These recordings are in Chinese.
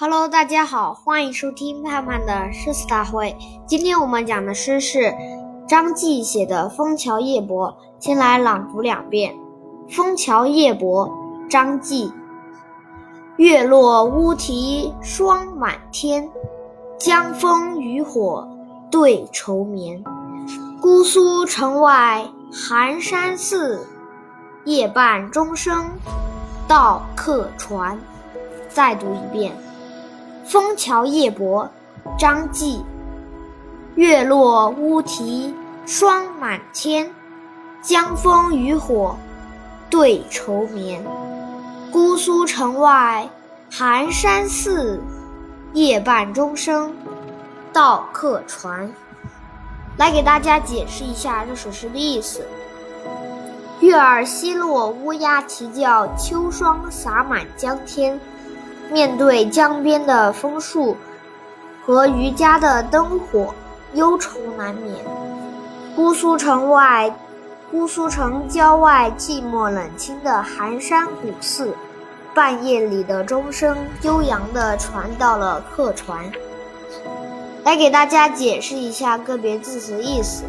Hello，大家好，欢迎收听盼盼的诗词大会。今天我们讲的诗是张继写的《枫桥夜泊》，先来朗读两遍。《枫桥夜泊》张继，月落乌啼霜满天，江枫渔火对愁眠。姑苏城外寒山寺，夜半钟声到客船。再读一遍。《枫桥夜泊》张继，月落乌啼霜满天，江枫渔火对愁眠。姑苏城外寒山寺，夜半钟声到客船。来给大家解释一下这首诗的意思：月儿西落，乌鸦啼叫，秋霜洒满江天。面对江边的枫树和渔家的灯火，忧愁难眠。姑苏城外，姑苏城郊外寂寞冷清的寒山古寺，半夜里的钟声悠扬地传到了客船。来给大家解释一下个别字词意思：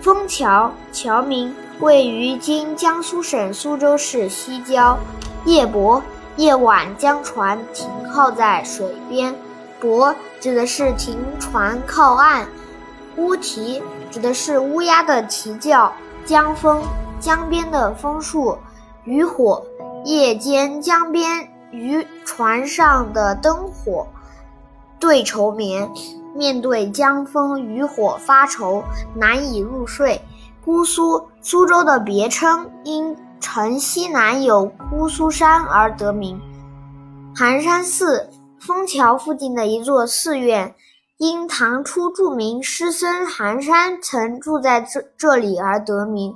枫桥，桥名，位于今江苏省苏州市西郊。夜泊。夜晚将船停靠在水边，泊指的是停船靠岸，乌啼指的是乌鸦的啼叫，江枫江边的枫树，渔火夜间江边渔船上的灯火，对愁眠面对江枫渔火发愁难以入睡。姑苏苏州的别称因。城西南有姑苏山而得名。寒山寺，枫桥附近的一座寺院，因唐初著名诗僧寒山曾住在这这里而得名。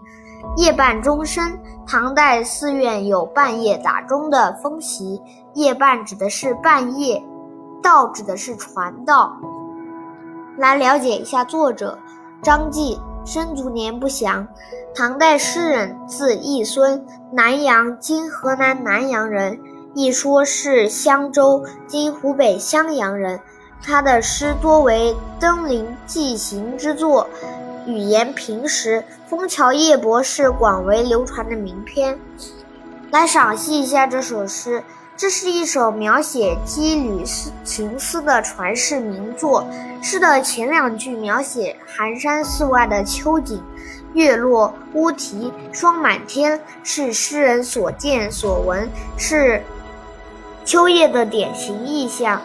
夜半钟声，唐代寺院有半夜打钟的风习。夜半指的是半夜，道指的是传道。来了解一下作者张继。生卒年不详，唐代诗人，字义孙，南阳（今河南南阳）人，一说是襄州（今湖北襄阳）人。他的诗多为登临寄行之作，语言平实。《枫桥夜泊》是广为流传的名篇。来赏析一下这首诗。这是一首描写羁旅思情思的传世名作。诗的前两句描写寒山寺外的秋景，月落乌啼霜满天，是诗人所见所闻，是秋夜的典型意象。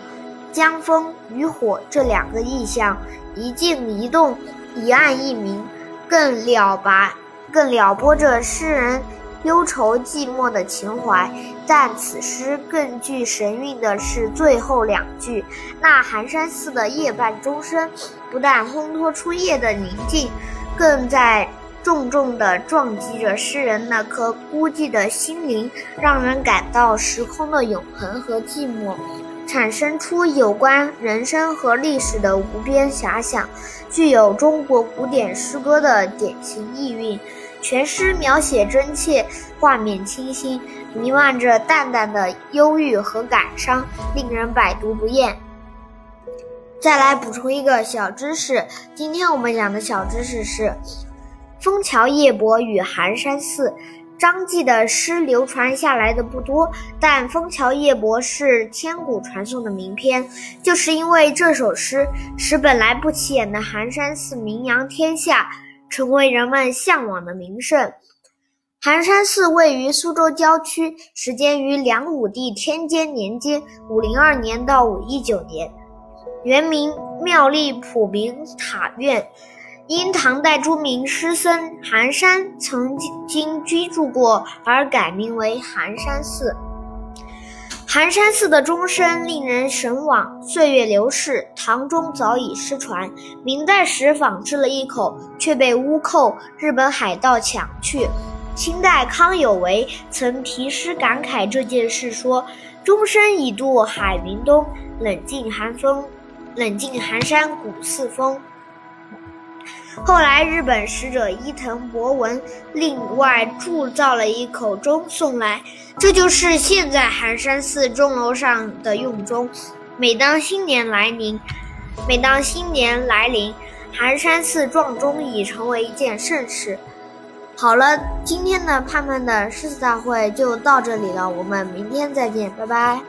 江枫渔火这两个意象，一静一动，一暗一明，更了拔，更撩拨着诗人。忧愁寂寞的情怀，但此诗更具神韵的是最后两句。那寒山寺的夜半钟声，不但烘托出夜的宁静，更在重重地撞击着诗人那颗孤寂的心灵，让人感到时空的永恒和寂寞，产生出有关人生和历史的无边遐想，具有中国古典诗歌的典型意蕴。全诗描写真切，画面清新，弥漫着淡淡的忧郁和感伤，令人百读不厌。再来补充一个小知识，今天我们讲的小知识是《枫桥夜泊》与寒山寺。张继的诗流传下来的不多，但《枫桥夜泊》是千古传颂的名篇，就是因为这首诗使本来不起眼的寒山寺名扬天下。成为人们向往的名胜。寒山寺位于苏州郊区，始建于梁武帝天监年间（五零二年到五一九年），原名妙丽普明塔院，因唐代著名诗僧寒山曾经居住过而改名为寒山寺。寒山寺的钟声令人神往，岁月流逝，唐钟早已失传。明代时仿制了一口，却被倭寇、日本海盗抢去。清代康有为曾题诗感慨这件事，说：“钟声已渡海云东，冷静寒风，冷静寒山古寺风。”后来，日本使者伊藤博文另外铸造了一口钟送来，这就是现在寒山寺钟楼上的用钟。每当新年来临，每当新年来临，寒山寺撞钟已成为一件盛事。好了，今天的盼盼的诗词大会就到这里了，我们明天再见，拜拜。